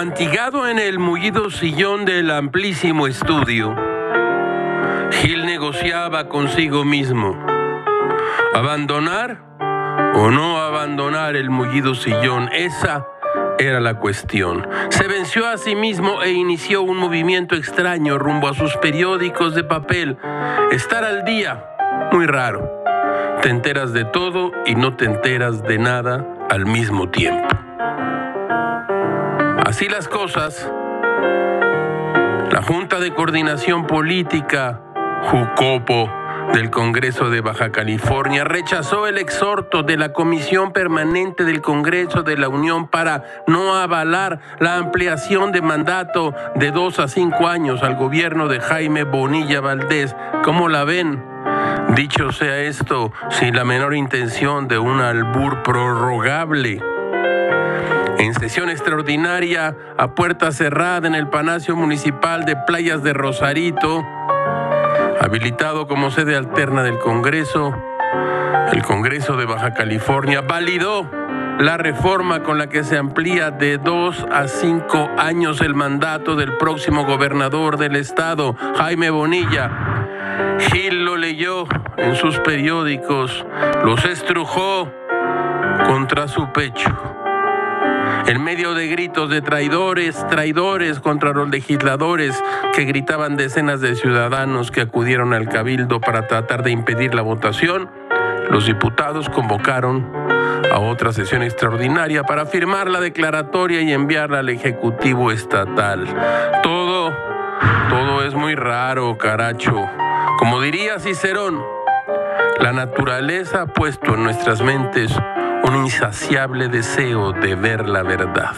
Afantigado en el mullido sillón del amplísimo estudio, Gil negociaba consigo mismo. ¿Abandonar o no abandonar el mullido sillón? Esa era la cuestión. Se venció a sí mismo e inició un movimiento extraño rumbo a sus periódicos de papel. Estar al día, muy raro. Te enteras de todo y no te enteras de nada al mismo tiempo. Así las cosas, la Junta de Coordinación Política, Jucopo, del Congreso de Baja California rechazó el exhorto de la Comisión Permanente del Congreso de la Unión para no avalar la ampliación de mandato de dos a cinco años al gobierno de Jaime Bonilla Valdés. ¿Cómo la ven? Dicho sea esto, sin la menor intención de un albur prorrogable. En sesión extraordinaria, a puerta cerrada en el Palacio Municipal de Playas de Rosarito, habilitado como sede alterna del Congreso, el Congreso de Baja California validó la reforma con la que se amplía de dos a cinco años el mandato del próximo gobernador del estado, Jaime Bonilla. Gil lo leyó en sus periódicos, los estrujó contra su pecho. En medio de gritos de traidores, traidores contra los legisladores que gritaban decenas de ciudadanos que acudieron al cabildo para tratar de impedir la votación, los diputados convocaron a otra sesión extraordinaria para firmar la declaratoria y enviarla al Ejecutivo Estatal. Todo, todo es muy raro, caracho. Como diría Cicerón, la naturaleza ha puesto en nuestras mentes un insaciable deseo de ver la verdad.